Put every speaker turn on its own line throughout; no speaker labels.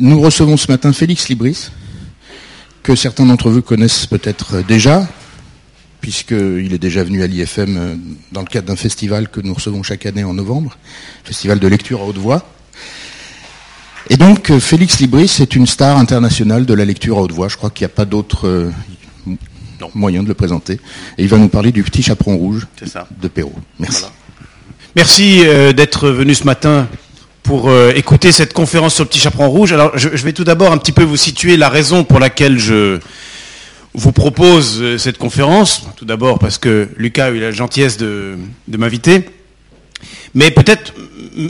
Nous recevons ce matin Félix Libris, que certains d'entre vous connaissent peut-être déjà, puisqu'il est déjà venu à l'IFM euh, dans le cadre d'un festival que nous recevons chaque année en novembre, festival de lecture à haute voix. Et donc, euh, Félix Libris est une star internationale de la lecture à haute voix. Je crois qu'il n'y a pas d'autre euh, moyen de le présenter. Et il va nous parler du petit chaperon rouge de Perrault. Merci.
Merci d'être venu ce matin pour écouter cette conférence sur le petit chaperon rouge. Alors, je, vais tout d'abord un petit peu vous situer la raison pour laquelle je, vous propose euh, cette conférence, tout d'abord parce que Lucas a eu la gentillesse de, m'inviter, mais peut-être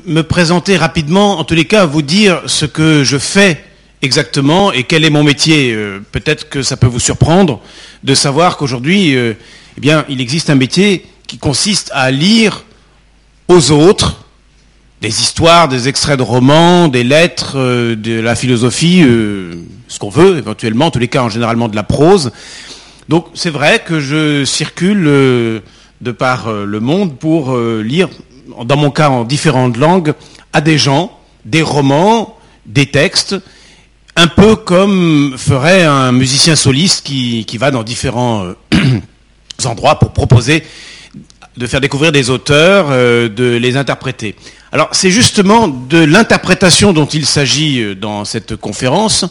me présenter rapidement, en tous les cas, vous dire ce que je fais exactement et quel est mon métier. Euh, peut-être que ça peut vous surprendre de savoir qu'aujourd'hui, euh, eh il existe un métier qui consiste à lire aux autres des histoires, des extraits de romans, des lettres, de la philosophie, ce qu'on veut, éventuellement, en tous les cas, en généralement de la prose. Donc c'est vrai que je circule euh, de par euh, le monde pour euh, lire, dans mon cas en différentes langues, à des gens, des romans, des textes, un peu comme ferait un musicien soliste qui va dans différents endroits pour proposer de faire découvrir des auteurs, de les interpréter. Alors c'est justement de l'interprétation dont il s'agit dans cette conférence,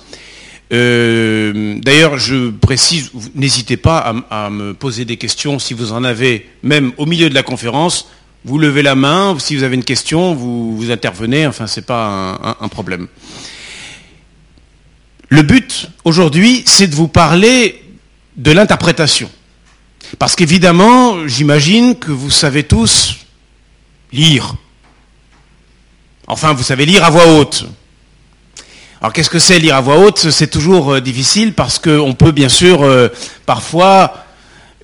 euh, d'ailleurs, je précise, n'hésitez pas à, me poser des questions si vous en avez, même au milieu de la conférence. Vous levez la main, si vous avez une question, vous, vous intervenez, enfin, ce n'est pas un, problème. Le but, aujourd'hui, c'est de vous parler de l'interprétation. Parce qu'évidemment, j'imagine que vous savez tous lire. Enfin, vous savez lire à voix haute. Alors qu'est-ce que c'est lire à voix haute? C'est toujours euh, difficile parce qu'on peut bien sûr euh, parfois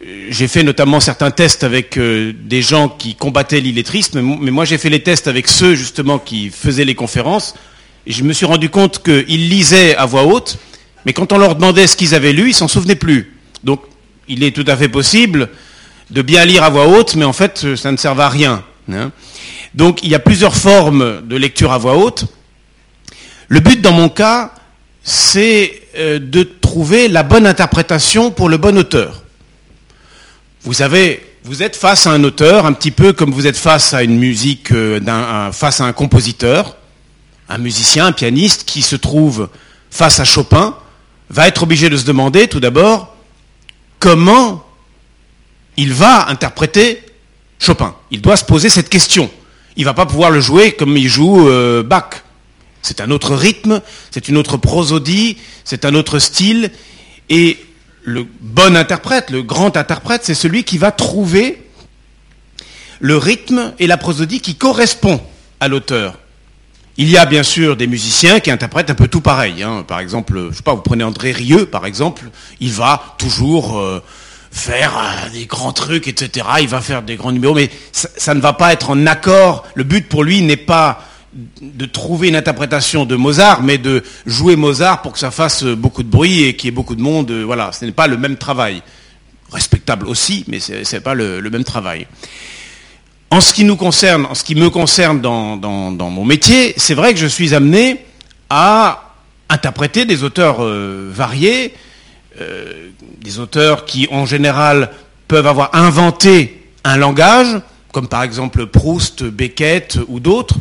euh, j'ai fait notamment certains tests avec des gens qui combattaient l'illettrisme, mais moi j'ai fait les tests avec ceux justement qui faisaient les conférences, et je me suis rendu compte qu'ils lisaient à voix haute, mais quand on leur demandait ce qu'ils avaient lu, ils s'en souvenaient plus. Donc il est tout à fait possible de bien lire à voix haute, mais en fait ça ne sert à rien. Hein. Donc il y a plusieurs formes de lecture à voix haute. Le but dans mon cas, c'est euh, de trouver la bonne interprétation pour le bon auteur. Vous êtes face à un auteur, un petit peu comme vous êtes face à une musique, euh, face à un compositeur, un musicien, un pianiste qui se trouve face à Chopin, va être obligé de se demander tout d'abord comment il va interpréter Chopin. Il doit se poser cette question. Il ne va pas pouvoir le jouer comme il joue euh, Bach. C'est un autre rythme, c'est une autre prosodie, c'est un autre style. Et le bon interprète, le grand interprète, c'est celui qui va trouver le rythme et la prosodie qui correspond à l'auteur. Il y a bien sûr des musiciens qui interprètent un peu tout pareil. Hein. Par exemple, je sais pas, vous prenez André Rieu, par exemple, il va toujours euh, faire euh, des grands trucs, etc. Il va faire des grands numéros, mais ça ne va pas être en accord. Le but pour lui n'est pas de trouver une interprétation de Mozart, mais de jouer Mozart pour que ça fasse beaucoup de bruit et qu'il y ait beaucoup de monde. Euh, voilà, ce n'est pas le même travail. Respectable aussi, mais ce n'est pas le, même travail. En ce qui nous concerne, en ce qui me concerne dans, mon métier, c'est vrai que je suis amené à interpréter des auteurs euh, variés, euh, des auteurs qui en général peuvent avoir inventé un langage, comme par exemple Proust, Beckett ou d'autres,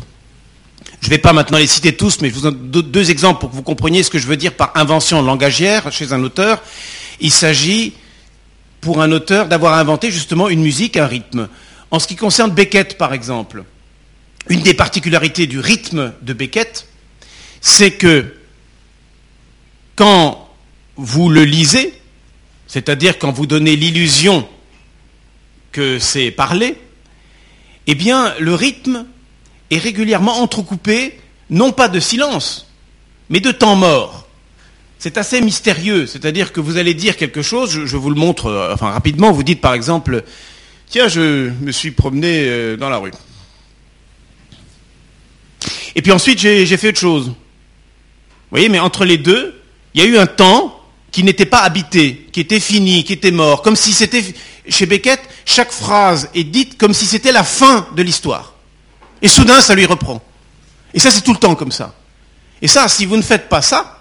je ne vais pas maintenant les citer tous, mais je vous donne deux exemples pour que vous compreniez ce que je veux dire par invention langagière chez un auteur. Il s'agit, pour un auteur, d'avoir inventé justement une musique, un rythme. En ce qui concerne Beckett, par exemple, une des particularités du rythme de Beckett, c'est que quand vous le lisez, c'est-à-dire quand vous donnez l'illusion que c'est parlé, eh bien, le rythme est régulièrement entrecoupé, non pas de silence, mais de temps mort. C'est assez mystérieux, c'est-à-dire que vous allez dire quelque chose, je, vous le montre euh, rapidement, vous dites par exemple, tiens, je me suis promené euh, dans la rue. Et puis ensuite, j'ai fait autre chose. Vous voyez, mais entre les deux, il y a eu un temps qui n'était pas habité, qui était fini, qui était mort, comme si c'était, chez Beckett, chaque phrase est dite comme si c'était la fin de l'histoire. Et soudain, ça lui reprend. Et ça, c'est tout le temps comme ça. Et ça, si vous ne faites pas ça,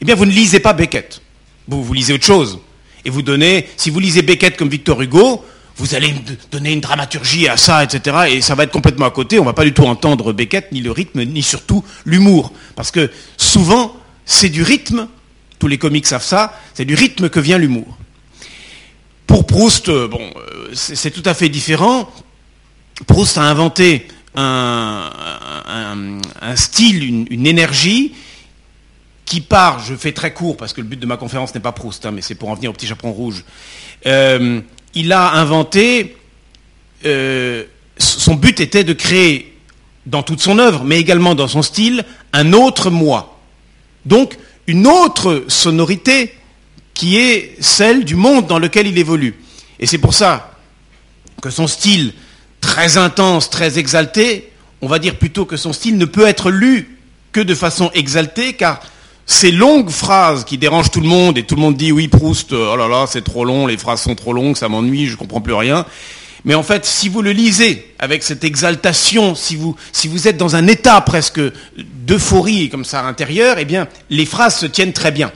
eh bien, vous ne lisez pas Beckett. Vous, vous lisez autre chose. Et vous donnez, si vous lisez Beckett comme Victor Hugo, vous allez donner une dramaturgie à ça, etc. Et ça va être complètement à côté. On va pas du tout entendre Beckett, ni le rythme, ni surtout l'humour. Parce que souvent, c'est du rythme, tous les comiques savent ça, c'est du rythme que vient l'humour. Pour Proust, euh, euh, c'est tout à fait différent. Proust a inventé un, style, une, énergie qui part, je fais très court parce que le but de ma conférence n'est pas Proust, hein, mais c'est pour en venir au petit chaperon rouge. Euh, il a inventé, son but était de créer dans toute son œuvre, mais également dans son style, un autre moi. Donc, une autre sonorité qui est celle du monde dans lequel il évolue. Et c'est pour ça que son style très intense, très exalté, on va dire plutôt que son style ne peut être lu que de façon exaltée, car ces longues phrases qui dérangent tout le monde, et tout le monde dit oui, Proust, oh là là, c'est trop long, les phrases sont trop longues, ça m'ennuie, je comprends plus rien. Mais en fait, si vous le lisez avec cette exaltation, si vous, si vous êtes dans un état presque d'euphorie comme ça à l'intérieur, eh bien, les phrases se tiennent très bien.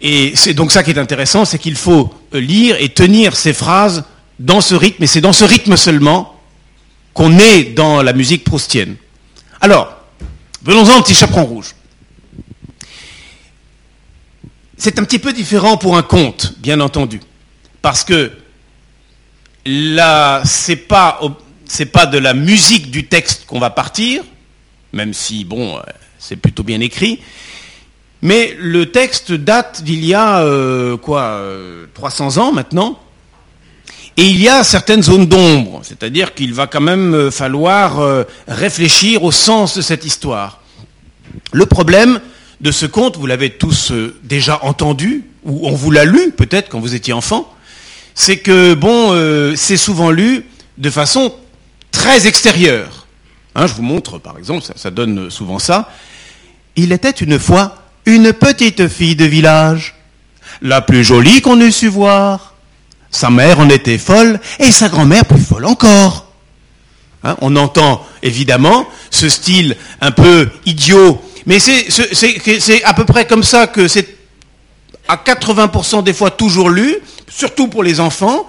Et c'est donc ça qui est intéressant, c'est qu'il faut lire et tenir ces phrases dans ce rythme, et c'est dans ce rythme seulement qu'on est dans la musique proustienne. Alors, venons-en au petit chaperon rouge. C'est un petit peu différent pour un conte, bien entendu, parce que là, c'est pas, de la musique du texte qu'on va partir, même si, bon, euh, c'est plutôt bien écrit, mais le texte date d'il y a, euh, quoi, 300 euh, ans maintenant, et il y a certaines zones d'ombre, c'est-à-dire qu'il va quand même falloir réfléchir au sens de cette histoire. Le problème de ce conte, vous l'avez tous déjà entendu, ou on vous l'a lu peut-être quand vous étiez enfant, c'est que, bon, euh, c'est souvent lu de façon très extérieure. Hein, je vous montre, par exemple, ça, donne souvent ça. Il était une fois une petite fille de village, la plus jolie qu'on eût su voir. Sa mère en était folle et sa grand-mère plus folle encore. Hein, on entend évidemment ce style un peu idiot, mais c'est à peu près comme ça que c'est à 80% des fois toujours lu, surtout pour les enfants,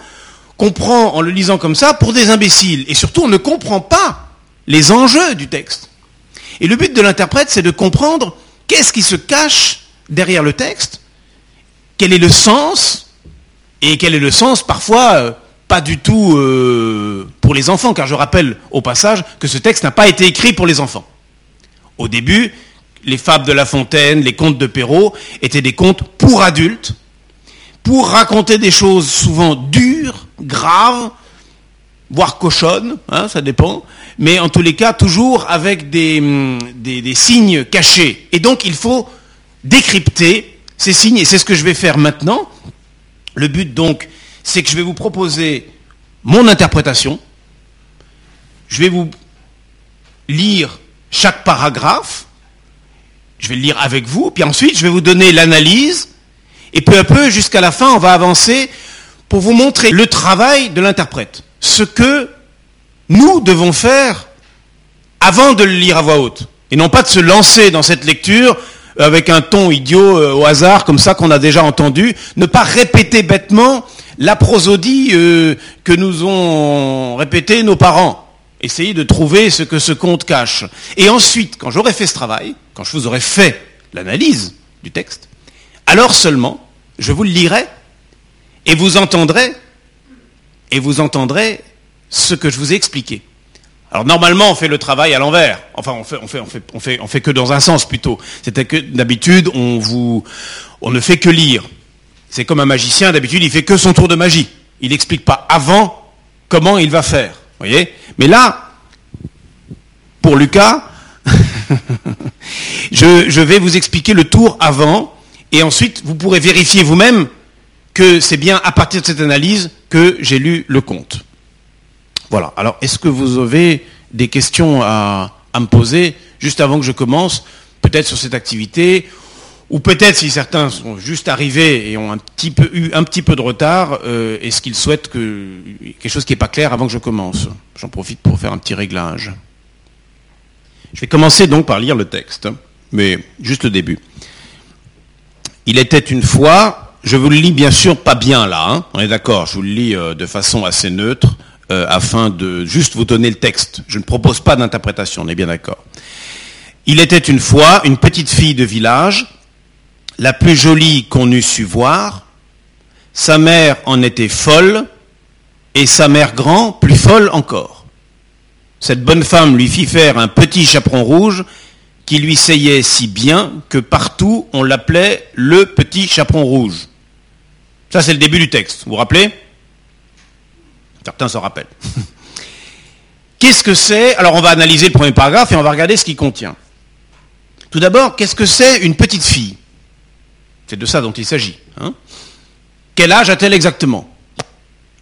qu'on prend en le lisant comme ça pour des imbéciles. Et surtout, on ne comprend pas les enjeux du texte. Et le but de l'interprète, c'est de comprendre qu'est-ce qui se cache derrière le texte, quel est le sens, et quel est le sens parfois euh, pas du tout euh, pour les enfants, car je rappelle au passage que ce texte n'a pas été écrit pour les enfants. Au début, les fables de La Fontaine, les contes de Perrault étaient des contes pour adultes, pour raconter des choses souvent dures, graves, voire cochonnes, hein, ça dépend, mais en tous les cas toujours avec hum, des, signes cachés. Et donc il faut décrypter ces signes, et c'est ce que je vais faire maintenant. Le but donc, c'est que je vais vous proposer mon interprétation, je vais vous lire chaque paragraphe, je vais le lire avec vous, puis ensuite je vais vous donner l'analyse, et peu à peu, jusqu'à la fin, on va avancer pour vous montrer le travail de l'interprète. Ce que nous devons faire avant de le lire à voix haute. Et non pas de se lancer dans cette lecture avec un ton idiot euh, au hasard, comme ça qu'on a déjà entendu. Ne pas répéter bêtement la prosodie euh, que nous ont répété nos parents. Essayez de trouver ce que ce conte cache. Et ensuite, quand j'aurai fait ce travail, quand je vous aurai fait l'analyse du texte, alors seulement, je vous le lirai et vous entendrez, et vous entendrez ce que je vous ai expliqué. Alors normalement, on fait le travail à l'envers. Enfin, on fait, on fait, on fait, on fait, on fait que dans un sens plutôt. C'est que d'habitude, on vous, on ne fait que lire. C'est comme un magicien. D'habitude, il fait que son tour de magie. Il n'explique pas avant comment il va faire. Voyez? Mais là, pour Lucas, je, vais vous expliquer le tour avant et ensuite, vous pourrez vérifier vous-même que c'est bien à partir de cette analyse que j'ai lu le conte. Voilà. Alors, est-ce que vous avez des questions à, me poser juste avant que je commence, peut-être sur cette activité, ou peut-être si certains sont juste arrivés et ont eu un petit peu de retard, euh, est-ce qu'ils souhaitent que quelque chose qui n'est pas clair avant que je commence? J'en profite pour faire un petit réglage. Je vais commencer donc par lire le texte, mais juste le début. Il était une fois, je vous le lis bien sûr pas bien là, hein, on est d'accord, je vous le lis euh, de façon assez neutre, euh, afin de juste vous donner le texte. Je ne propose pas d'interprétation, on est bien d'accord. Il était une fois une petite fille de village, la plus jolie qu'on eût su voir. Sa mère en était folle, et sa mère grand plus folle encore. Cette bonne femme lui fit faire un petit chaperon rouge qui lui seyait si bien que partout on l'appelait le petit chaperon rouge. Ça c'est le début du texte, vous vous rappelez? Certains s'en rappellent. qu'est-ce que c'est? Alors on va analyser le premier paragraphe et on va regarder ce qu'il contient. Tout d'abord, qu'est-ce que c'est une petite fille? C'est de ça dont il s'agit. Hein? Quel âge a-t-elle exactement?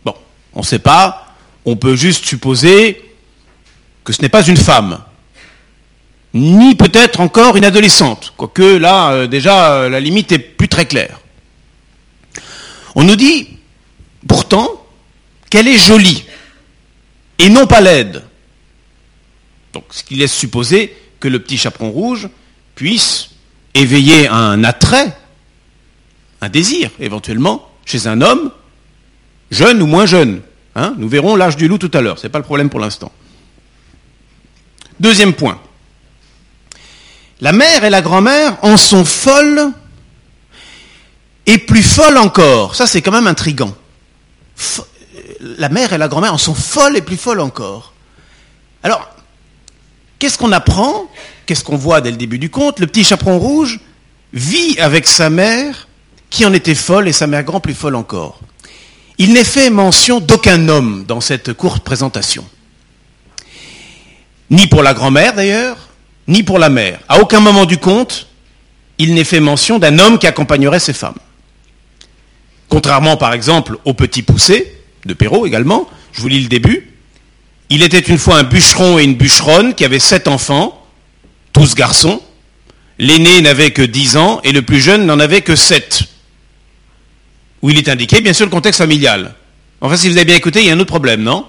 Bon, on ne sait pas. On peut juste supposer que ce n'est pas une femme, ni peut-être encore une adolescente, quoique là, euh, déjà, euh, la limite est plus très claire. On nous dit, pourtant, qu'elle est jolie, et non pas laide. Donc, ce qui laisse supposer que le petit chaperon rouge puisse éveiller un attrait, un désir, éventuellement, chez un homme, jeune ou moins jeune. Hein. Nous verrons l'âge du loup tout à l'heure, ce n'est pas le problème pour l'instant. Deuxième point. La mère et la grand-mère en sont folles et plus folles encore. Ça, c'est quand même intrigant. La mère et la grand-mère en sont folles et plus folles encore. Alors, qu'est-ce qu'on apprend? Qu'est-ce qu'on voit dès le début du conte? Le petit chaperon rouge vit avec sa mère qui en était folle et sa mère grand plus folle encore. Il n'est fait mention d'aucun homme dans cette courte présentation. Ni pour la grand-mère d'ailleurs, ni pour la mère. À aucun moment du conte, il n'est fait mention d'un homme qui accompagnerait ces femmes. Contrairement par exemple au petit poussé, de Perrault également, je vous lis le début. Il était une fois un bûcheron et une bûcheronne qui avaient sept enfants, tous garçons. L'aîné n'avait que dix ans et le plus jeune n'en avait que sept. Où il est indiqué, bien sûr, le contexte familial. Enfin, si vous avez bien écouté, il y a un autre problème, non?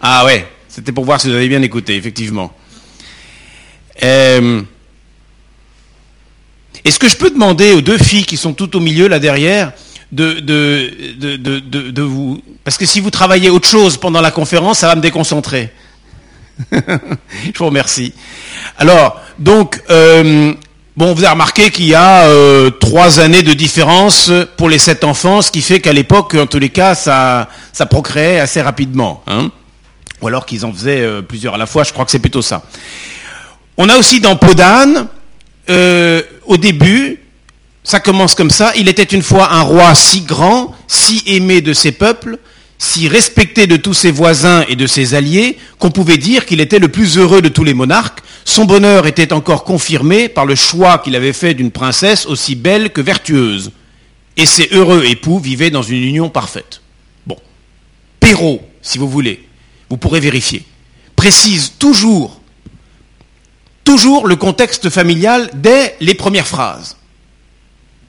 Ah ouais, c'était pour voir si vous avez bien écouté, effectivement. Euh, est-ce que je peux demander aux deux filles qui sont tout au milieu, là derrière, de, vous... Parce que si vous travaillez autre chose pendant la conférence, ça va me déconcentrer. je vous remercie. Alors, donc, euh, bon, vous avez remarqué qu'il y a euh, trois années de différence pour les sept enfants, ce qui fait qu'à l'époque, en tous les cas, ça, ça procréait assez rapidement. Hein ou alors qu'ils en faisaient euh, plusieurs à la fois, je crois que c'est plutôt ça. On a aussi dans Podane, euh, au début, ça commence comme ça, il était une fois un roi si grand, si aimé de ses peuples, si respecté de tous ses voisins et de ses alliés, qu'on pouvait dire qu'il était le plus heureux de tous les monarques. Son bonheur était encore confirmé par le choix qu'il avait fait d'une princesse aussi belle que vertueuse. Et ses heureux époux vivaient dans une union parfaite. Bon. Perrault, si vous voulez, vous pourrez vérifier, précise toujours, toujours le contexte familial dès les premières phrases.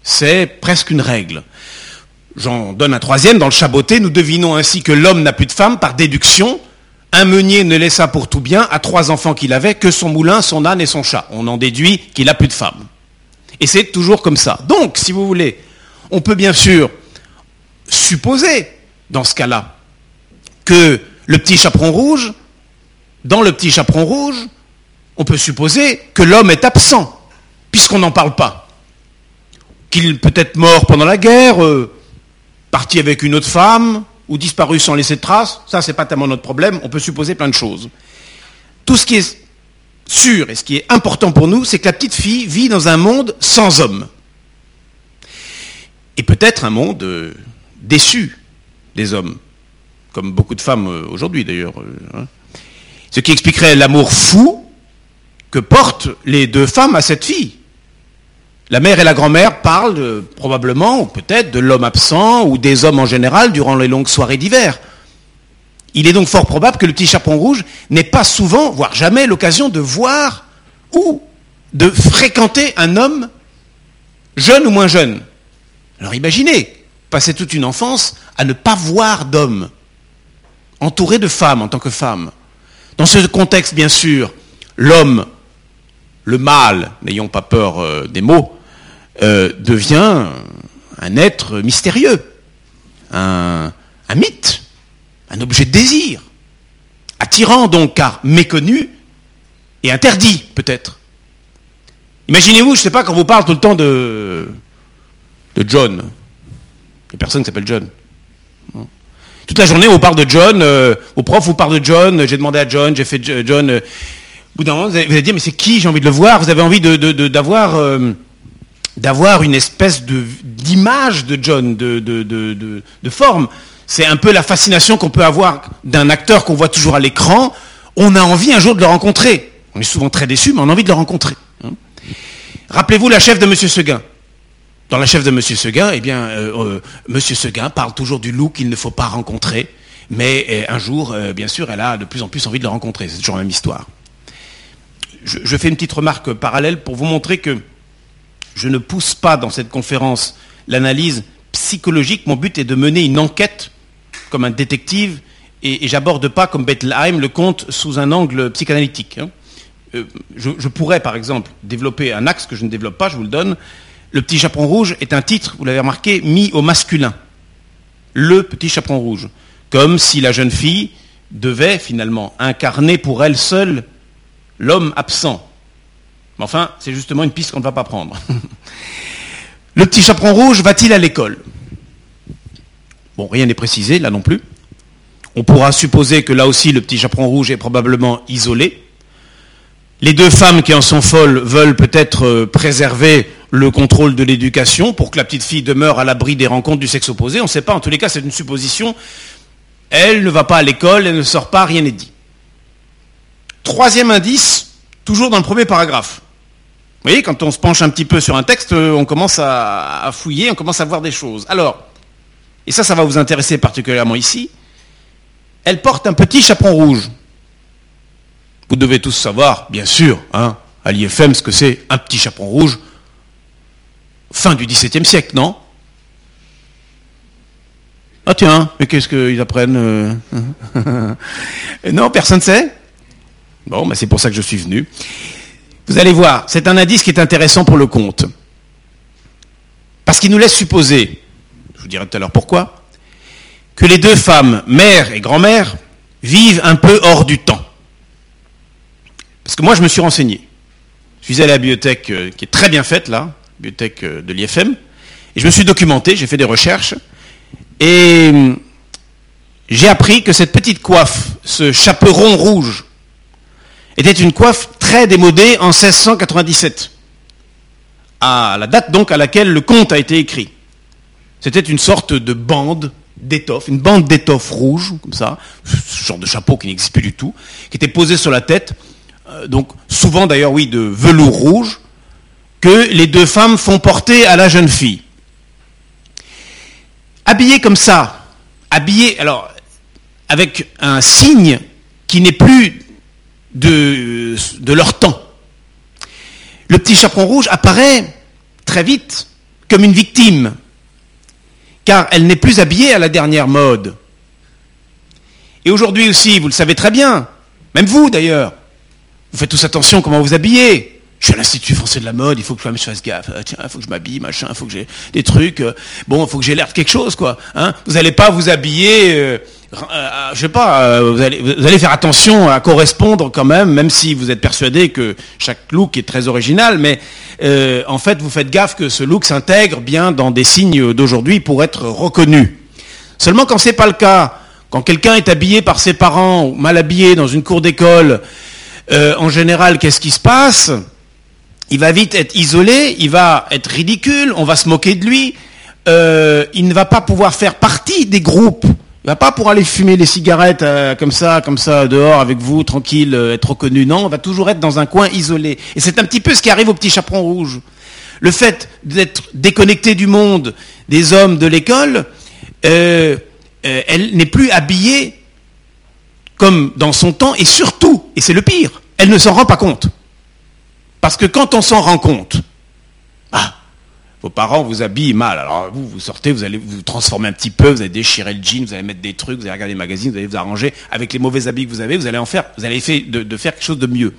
C'est presque une règle. J'en donne un troisième. Dans le chaboté, nous devinons ainsi que l'homme n'a plus de femme par déduction. Un meunier ne laissa pour tout bien à trois enfants qu'il avait que son moulin, son âne et son chat. On en déduit qu'il n'a plus de femme. Et c'est toujours comme ça. Donc, si vous voulez, on peut bien sûr supposer, dans ce cas-là, que le petit chaperon rouge, dans le petit chaperon rouge, on peut supposer que l'homme est absent, puisqu'on n'en parle pas. Qu'il peut être mort pendant la guerre, euh, parti avec une autre femme, ou disparu sans laisser de traces, ça c'est pas tellement notre problème, on peut supposer plein de choses. Tout ce qui est sûr et ce qui est important pour nous, c'est que la petite fille vit dans un monde sans homme. Et peut-être un monde euh, déçu des hommes comme beaucoup de femmes euh, aujourd'hui d'ailleurs. Euh, hein. Ce qui expliquerait l'amour fou que portent les deux femmes à cette fille. La mère et la grand-mère parlent probablement, ou peut-être, de l'homme absent ou des hommes en général durant les longues soirées d'hiver. Il est donc fort probable que le petit chaperon rouge n'ait pas souvent, voire jamais, l'occasion de voir ou de fréquenter un homme jeune ou moins jeune. Alors imaginez, passer toute une enfance à ne pas voir d'homme entouré de femmes en tant que femme. Dans ce contexte, bien sûr, l'homme le mal, n'ayons pas peur euh, des mots, euh, devient un être mystérieux, un, mythe, un objet de désir, attirant donc car méconnu et interdit peut-être. Imaginez-vous, je ne sais pas, quand vous parle tout le temps de, de John. A personne qui s'appelle John. Toute la journée, on parle de John, euh, au prof, vous parle de John, j'ai demandé à John, j'ai fait John. Euh, au bout moment, vous allez, dire, mais c'est qui J'ai envie de le voir? Vous avez envie d'avoir euh, une espèce d'image de John, de, de forme. C'est un peu la fascination qu'on peut avoir d'un acteur qu'on voit toujours à l'écran. On a envie un jour de le rencontrer. On est souvent très déçu, mais on a envie de le rencontrer. Hein. Rappelez-vous la chef de M. Seguin. Dans la chef de M. Seguin, eh bien, euh, euh, M. Seguin parle toujours du loup qu'il ne faut pas rencontrer, mais euh, un jour, bien sûr, elle a de plus en plus envie de le rencontrer. C'est toujours la même histoire. Je, fais une petite remarque parallèle pour vous montrer que je ne pousse pas dans cette conférence l'analyse psychologique. Mon but est de mener une enquête comme un détective et, j'aborde pas comme Bettelheim le conte sous un angle psychanalytique. Hein. je, je, pourrais, par exemple, développer un axe que je ne développe pas, je vous le donne, le petit chaperon rouge est un titre, vous l'avez remarqué, mis au masculin. Le petit chaperon rouge. Comme si la jeune fille devait finalement incarner pour elle seule l'homme absent. Mais enfin, c'est justement une piste qu'on ne va pas prendre. le petit chaperon rouge va-t-il à l'école? Bon, rien n'est précisé, là non plus. On pourra supposer que là aussi le petit chaperon rouge est probablement isolé. Les deux femmes qui en sont folles veulent peut-être euh, préserver le contrôle de l'éducation pour que la petite fille demeure à l'abri des rencontres du sexe opposé. On ne sait pas, en tous les cas, c'est une supposition. Elle ne va pas à l'école, elle ne sort pas, rien n'est dit. Troisième indice, toujours dans le premier paragraphe. Vous voyez, quand on se penche un petit peu sur un texte, euh, on commence à, fouiller, on commence à voir des choses. Alors, et ça, ça va vous intéresser particulièrement ici, elle porte un petit chaperon rouge. Vous devez tous savoir, bien sûr, hein, à l'IFM, ce que c'est un petit chaperon rouge fin du XVIIe siècle, non Ah tiens, mais qu'est-ce qu'ils apprennent euh Non, personne ne sait Bon, ben c'est pour ça que je suis venu. Vous allez voir, c'est un indice qui est intéressant pour le conte. Parce qu'il nous laisse supposer, je vous dirai tout à l'heure pourquoi, que les deux femmes, mère et grand-mère, vivent un peu hors du temps. Parce que moi, je me suis renseigné. Je suis allé à la bibliothèque euh, qui est très bien faite, là, bibliothèque euh, de l'IFM. Et je me suis documenté, j'ai fait des recherches. Et hum, j'ai appris que cette petite coiffe, ce chaperon rouge, était une coiffe très démodée en 1697, à la date donc à laquelle le conte a été écrit. C'était une sorte de bande d'étoffe, une bande d'étoffe rouge, comme ça, ce genre de chapeau qui n'existe plus du tout, qui était posé sur la tête, euh, donc souvent d'ailleurs oui de velours rouge, que les deux femmes font porter à la jeune fille. Habillées comme ça, habillées, alors, avec un signe qui n'est plus de, de leur temps. Le petit chaperon rouge apparaît très vite comme une victime, car elle n'est plus habillée à la dernière mode. Et aujourd'hui aussi, vous le savez très bien, même vous d'ailleurs, vous faites tous attention comment vous habillez je suis à l'Institut français de la mode, il faut que je fasse gaffe. Ah, tiens, il faut que je m'habille, machin, il faut que j'ai des trucs. Euh, bon, il faut que j'ai l'air de quelque chose, quoi. Hein vous n'allez pas vous habiller, euh, euh, je sais pas, vous, allez, vous allez faire attention à correspondre quand même, même si vous êtes persuadé que chaque look est très original, mais en fait, vous faites gaffe que ce look s'intègre bien dans des signes d'aujourd'hui pour être reconnu. Seulement quand c'est pas le cas, quand quelqu'un est habillé par ses parents ou mal habillé dans une cour d'école, en général, qu'est-ce qui se passe? Il va vite être isolé, il va être ridicule, on va se moquer de lui, euh, il ne va pas pouvoir faire partie des groupes. Il va pas pour aller fumer les cigarettes euh, comme ça, comme ça, dehors avec vous, tranquille, euh, être reconnu. Non, on va toujours être dans un coin isolé. Et c'est un petit peu ce qui arrive au petit chaperon rouge. Le fait d'être déconnecté du monde, des hommes de l'école, elle n'est plus habillée comme dans son temps, et surtout, et c'est le pire, elle ne s'en rend pas compte. Parce que quand on s'en rend compte, ah, vos parents vous habillent mal. Alors vous, vous sortez, vous allez vous transformer un petit peu, vous allez déchirer le jean, vous allez mettre des trucs, vous allez regarder les magazines, vous allez vous arranger avec les mauvais habits que vous avez, vous allez en faire, vous allez essayer de, faire quelque chose de mieux.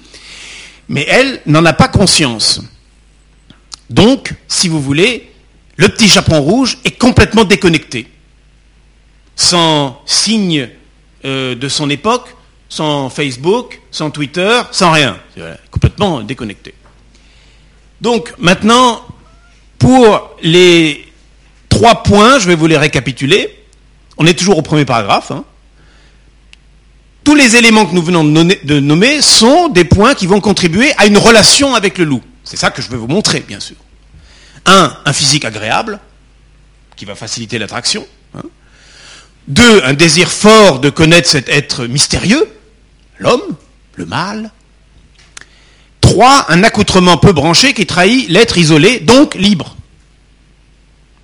Mais elle n'en a pas conscience. Donc, si vous voulez, le petit chaperon rouge est complètement déconnecté. Sans signe euh, de son époque, sans Facebook, sans Twitter, sans rien. Complètement déconnecté. Donc maintenant, pour les trois points, je vais vous les récapituler. On est toujours au premier paragraphe. Hein. Tous les éléments que nous venons de nommer sont des points qui vont contribuer à une relation avec le loup. C'est ça que je vais vous montrer, bien sûr. Un, un physique agréable, qui va faciliter l'attraction. Hein. Deux, un désir fort de connaître cet être mystérieux, l'homme, le mâle. Trois, un accoutrement peu branché qui trahit l'être isolé, donc libre.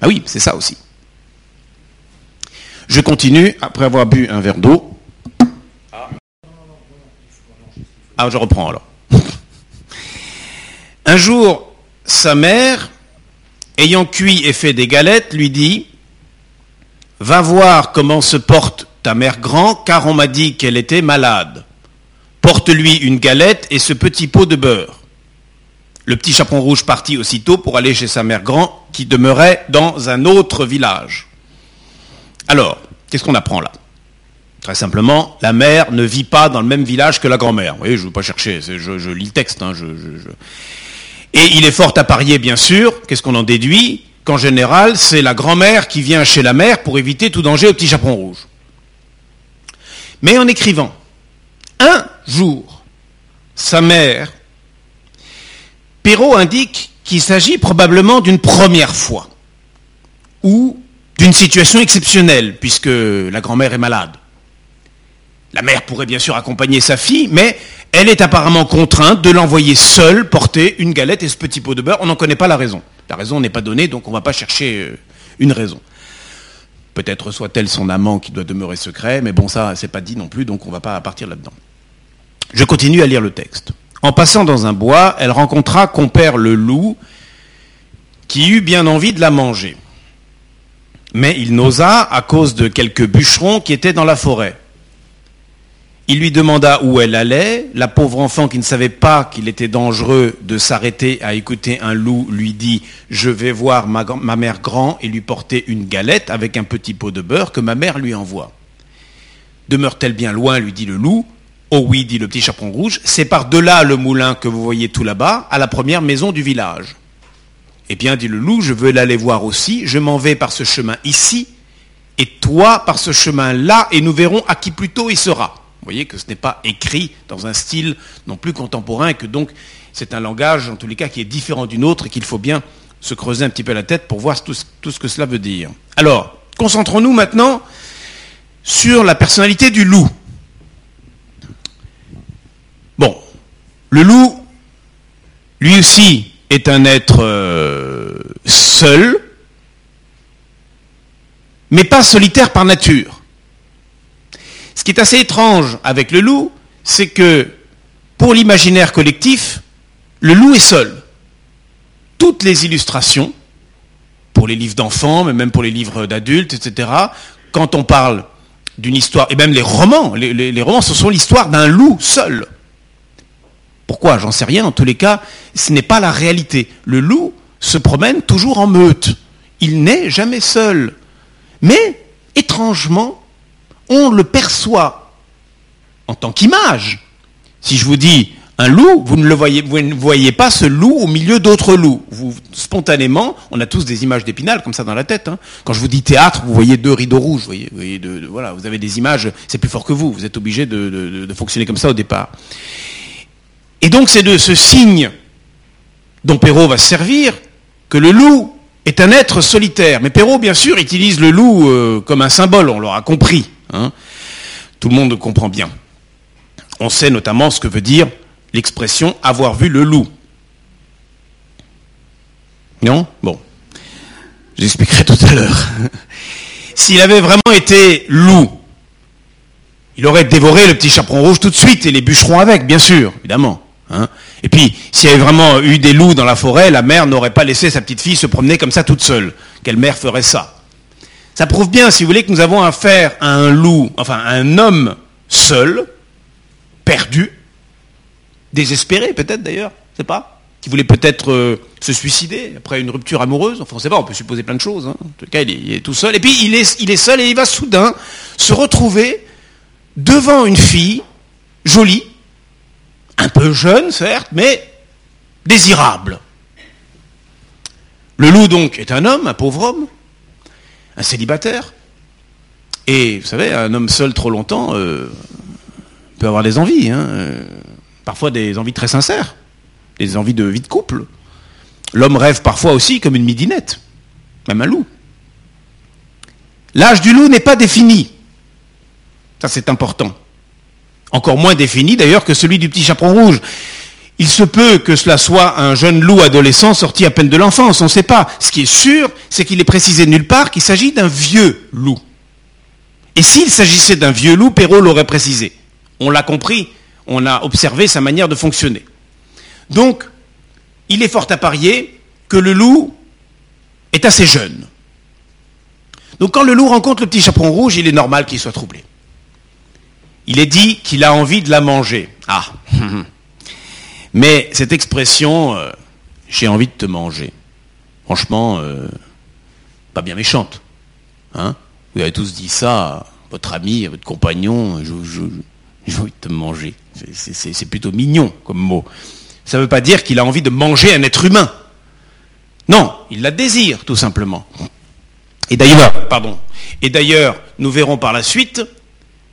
Ah oui, c'est ça aussi. Je continue, après avoir bu un verre d'eau. Ah, je reprends alors. Un jour, sa mère, ayant cuit et fait des galettes, lui dit Va voir comment se porte ta mère grand, car on m'a dit qu'elle était malade. Porte-lui une galette et ce petit pot de beurre. Le petit chaperon rouge partit aussitôt pour aller chez sa mère grand, qui demeurait dans un autre village. Alors, qu'est-ce qu'on apprend là? Très simplement, la mère ne vit pas dans le même village que la grand-mère. Vous voyez, je ne veux pas chercher, je, lis le texte. Hein, et il est fort à parier, bien sûr, qu'est-ce qu'on en déduit? Qu'en général, c'est la grand-mère qui vient chez la mère pour éviter tout danger au petit chaperon rouge. Mais en écrivant, un jour, sa mère, Perrault indique qu'il s'agit probablement d'une première fois, ou d'une situation exceptionnelle, puisque la grand-mère est malade. La mère pourrait bien sûr accompagner sa fille, mais elle est apparemment contrainte de l'envoyer seule porter une galette et ce petit pot de beurre. On n'en connaît pas la raison. La raison n'est pas donnée, donc on ne va pas chercher euh, une raison. Peut-être soit-elle son amant qui doit demeurer secret, mais bon, ça, c'est pas dit non plus, donc on ne va pas partir là-dedans. Je continue à lire le texte. En passant dans un bois, elle rencontra compère le loup, qui eut bien envie de la manger. Mais il n'osa à cause de quelques bûcherons qui étaient dans la forêt. Il lui demanda où elle allait. La pauvre enfant qui ne savait pas qu'il était dangereux de s'arrêter à écouter un loup lui dit Je vais voir ma, ma, mère grand et lui porter une galette avec un petit pot de beurre que ma mère lui envoie. Demeure-t-elle bien loin? lui dit le loup. Oh oui, dit le petit chaperon rouge, c'est par-delà le moulin que vous voyez tout là-bas, à la première maison du village. Eh bien, dit le loup, je veux l'aller voir aussi, je m'en vais par ce chemin ici, et toi par ce chemin-là, et nous verrons à qui plus tôt il sera. Vous voyez que ce n'est pas écrit dans un style non plus contemporain, et que donc c'est un langage, en tous les cas, qui est différent d'une autre, et qu'il faut bien se creuser un petit peu la tête pour voir tout, tout ce que cela veut dire. Alors, concentrons-nous maintenant sur la personnalité du loup. Bon, le loup, lui aussi, est un être euh, seul, mais pas solitaire par nature. Ce qui est assez étrange avec le loup, c'est que pour l'imaginaire collectif, le loup est seul. Toutes les illustrations, pour les livres d'enfants, mais même pour les livres d'adultes, etc., quand on parle d'une histoire, et même les romans, les, les romans, ce sont l'histoire d'un loup seul. Pourquoi J'en sais rien. En tous les cas, ce n'est pas la réalité. Le loup se promène toujours en meute. Il n'est jamais seul. Mais, étrangement, on le perçoit en tant qu'image. Si je vous dis un loup, vous ne le voyez, vous ne voyez pas ce loup au milieu d'autres loups. Vous, spontanément, on a tous des images d'épinal comme ça dans la tête. Hein. Quand je vous dis théâtre, vous voyez deux rideaux rouges. Vous, voilà, vous avez des images, c'est plus fort que vous. Vous êtes obligé de fonctionner comme ça au départ. Et donc c'est de ce signe dont Perrault va se servir que le loup est un être solitaire. Mais Perrault, bien sûr, utilise le loup euh, comme un symbole, on l'aura compris. Hein. Tout le monde comprend bien. On sait notamment ce que veut dire l'expression avoir vu le loup. Non? Bon. J'expliquerai tout à l'heure. S'il avait vraiment été loup, il aurait dévoré le petit chaperon rouge tout de suite et les bûcherons avec, bien sûr, évidemment. Hein. Et puis, s'il y avait vraiment eu des loups dans la forêt, la mère n'aurait pas laissé sa petite fille se promener comme ça toute seule. Quelle mère ferait ça? Ça prouve bien, si vous voulez, que nous avons affaire à un loup, enfin à un homme seul, perdu, désespéré peut-être d'ailleurs, je sais pas, qui voulait peut-être euh, se suicider après une rupture amoureuse. Enfin, on sait pas, on peut supposer plein de choses. Hein. En tout cas, il est, tout seul. Et puis, il est seul et il va soudain se retrouver devant une fille jolie, un peu jeune, certes, mais désirable. Le loup, donc, est un homme, un pauvre homme, un célibataire. Et vous savez, un homme seul trop longtemps euh, peut avoir des envies, hein, euh, parfois des envies très sincères, des envies de vie de couple. L'homme rêve parfois aussi comme une midinette, même un loup. L'âge du loup n'est pas défini. Ça, c'est important. Encore moins défini d'ailleurs que celui du petit chaperon rouge. Il se peut que cela soit un jeune loup adolescent sorti à peine de l'enfance, on ne sait pas. Ce qui est sûr, c'est qu'il est précisé nulle part qu'il s'agit d'un vieux loup. Et s'il s'agissait d'un vieux loup, Perrault l'aurait précisé. On l'a compris, on a observé sa manière de fonctionner. Donc, il est fort à parier que le loup est assez jeune. Donc quand le loup rencontre le petit chaperon rouge, il est normal qu'il soit troublé. Il est dit qu'il a envie de la manger. Ah Mais cette expression, euh, j'ai envie de te manger, franchement, euh, pas bien méchante. Hein Vous avez tous dit ça votre ami, à votre compagnon, j'ai envie de te manger. C'est plutôt mignon comme mot. Ça ne veut pas dire qu'il a envie de manger un être humain. Non, il la désire, tout simplement. Et d'ailleurs, pardon. Et d'ailleurs, nous verrons par la suite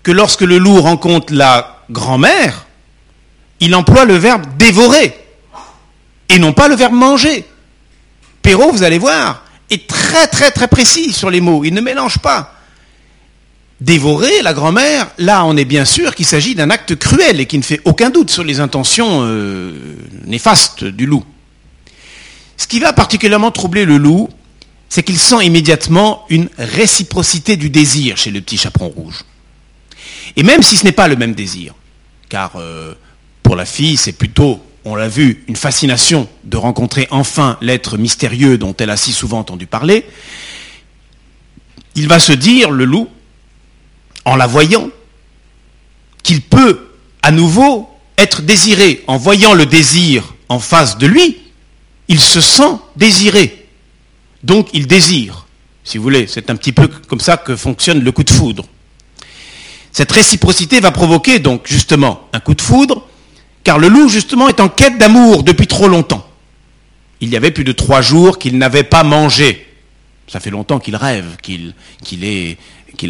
que lorsque le loup rencontre la grand-mère, il emploie le verbe dévorer et non pas le verbe manger. Perrault, vous allez voir, est très très très précis sur les mots. Il ne mélange pas. Dévorer la grand-mère, là on est bien sûr qu'il s'agit d'un acte cruel et qui ne fait aucun doute sur les intentions euh, néfastes du loup. Ce qui va particulièrement troubler le loup, c'est qu'il sent immédiatement une réciprocité du désir chez le petit chaperon rouge. Et même si ce n'est pas le même désir, car euh, pour la fille, c'est plutôt, on l'a vu, une fascination de rencontrer enfin l'être mystérieux dont elle a si souvent entendu parler. Il va se dire, le loup, en la voyant, qu'il peut à nouveau être désiré. En voyant le désir en face de lui, il se sent désiré. Donc il désire, si vous voulez. C'est un petit peu comme ça que fonctionne le coup de foudre. Cette réciprocité va provoquer donc justement un coup de foudre car le loup, justement, est en quête d'amour depuis trop longtemps. Il y avait plus de trois jours qu'il n'avait pas mangé. Ça fait longtemps qu'il rêve, qu'il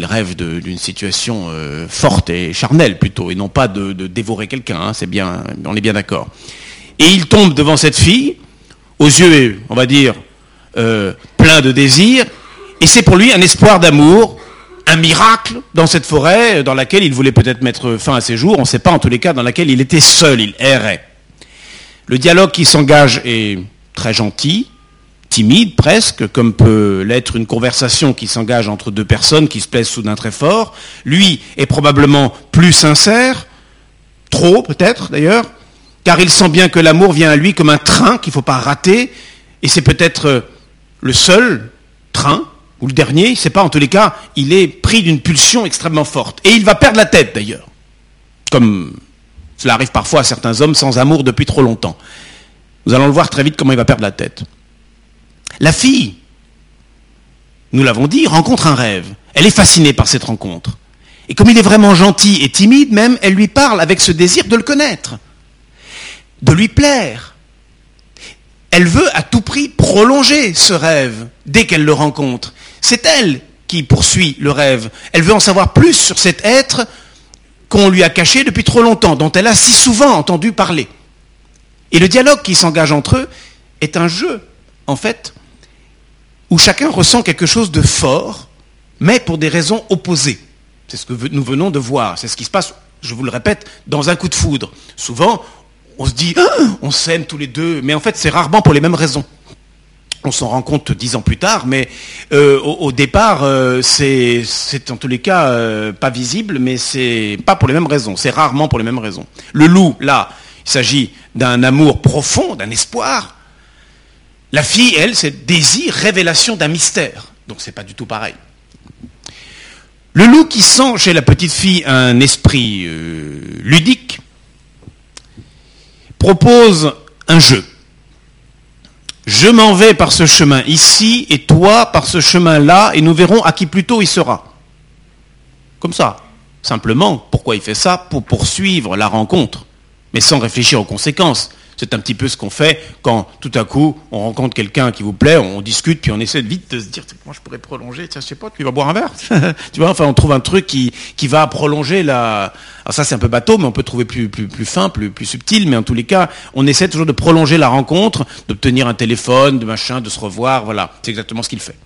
rêve d'une situation euh, forte et charnelle plutôt, et non pas de, dévorer quelqu'un. Hein, c'est bien, on est bien d'accord. Et il tombe devant cette fille, aux yeux, on va dire, euh, pleins de désir, et c'est pour lui un espoir d'amour un miracle dans cette forêt dans laquelle il voulait peut-être mettre fin à ses jours, on ne sait pas en tous les cas, dans laquelle il était seul, il errait. Le dialogue qui s'engage est très gentil, timide presque, comme peut l'être une conversation qui s'engage entre deux personnes qui se plaisent soudain très fort. Lui est probablement plus sincère, trop peut-être d'ailleurs, car il sent bien que l'amour vient à lui comme un train qu'il ne faut pas rater, et c'est peut-être le seul train ou le dernier, sait pas, en tous les cas, il est pris d'une pulsion extrêmement forte. Et il va perdre la tête d'ailleurs. Comme cela arrive parfois à certains hommes sans amour depuis trop longtemps. Nous allons le voir très vite comment il va perdre la tête. La fille, nous l'avons dit, rencontre un rêve. Elle est fascinée par cette rencontre. Et comme il est vraiment gentil et timide même, elle lui parle avec ce désir de le connaître, de lui plaire. Elle veut à tout prix prolonger ce rêve dès qu'elle le rencontre. C'est elle qui poursuit le rêve. Elle veut en savoir plus sur cet être qu'on lui a caché depuis trop longtemps, dont elle a si souvent entendu parler. Et le dialogue qui s'engage entre eux est un jeu, en fait, où chacun ressent quelque chose de fort, mais pour des raisons opposées. C'est ce que nous venons de voir. C'est ce qui se passe, je vous le répète, dans un coup de foudre. Souvent, on se dit, ah, on s'aime tous les deux, mais en fait, c'est rarement pour les mêmes raisons on s'en rend compte dix ans plus tard, mais euh, au, départ, euh, c'est en tous les cas euh, pas visible, mais c'est pas pour les mêmes raisons. C'est rarement pour les mêmes raisons. Le loup, là, il s'agit d'un amour profond, d'un espoir. La fille, elle, c'est désir, révélation d'un mystère. Donc c'est pas du tout pareil. Le loup qui sent chez la petite fille un esprit ludique, propose un jeu. Je m'en vais par ce chemin ici et toi par ce chemin-là et nous verrons à qui plutôt il sera. Comme ça. Simplement, pourquoi il fait ça Pour poursuivre la rencontre, mais sans réfléchir aux conséquences. C'est un petit peu ce qu'on fait quand tout à coup on rencontre quelqu'un qui vous plaît, on discute, puis on essaie vite de se dire moi je pourrais prolonger, tiens je sais pas, tu vas boire un verre. tu vois, enfin on trouve un truc qui, va prolonger la. Alors ça c'est un peu bateau, mais on peut trouver plus, plus, fin, plus, plus subtil, mais en tous les cas, on essaie toujours de prolonger la rencontre, d'obtenir un téléphone, de machin, de se revoir, voilà, c'est exactement ce qu'il fait.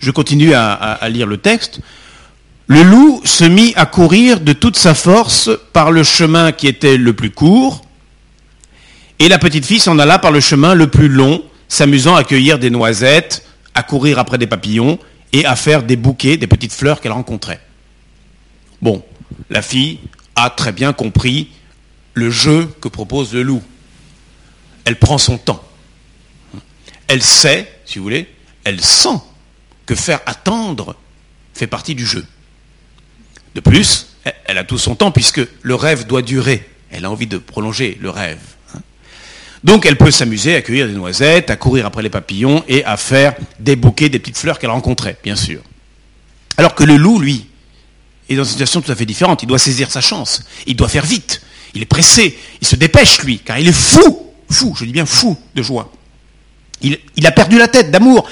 Je continue à lire le texte. Le loup se mit à courir de toute sa force par le chemin qui était le plus court, et la petite fille s'en alla par le chemin le plus long, s'amusant à cueillir des noisettes, à courir après des papillons et à faire des bouquets des petites fleurs qu'elle rencontrait. Bon, la fille a très bien compris le jeu que propose le loup. Elle prend son temps. Elle sait, si vous voulez, elle sent que faire attendre fait partie du jeu. De plus, elle a tout son temps puisque le rêve doit durer. Elle a envie de prolonger le rêve. Donc elle peut s'amuser à cueillir des noisettes, à courir après les papillons et à faire des bouquets des petites fleurs qu'elle rencontrait, bien sûr. Alors que le loup, lui, est dans une situation tout à fait différente. Il doit saisir sa chance. Il doit faire vite. Il est pressé. Il se dépêche, lui, car il est fou, fou, je dis bien fou de joie. Il, il a perdu la tête d'amour.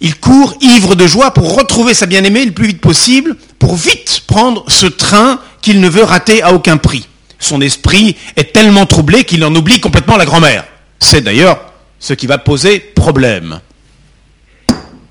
Il court ivre de joie pour retrouver sa bien-aimée le plus vite possible, pour vite prendre ce train qu'il ne veut rater à aucun prix. Son esprit est tellement troublé qu'il en oublie complètement la grand-mère. C'est d'ailleurs ce qui va poser problème.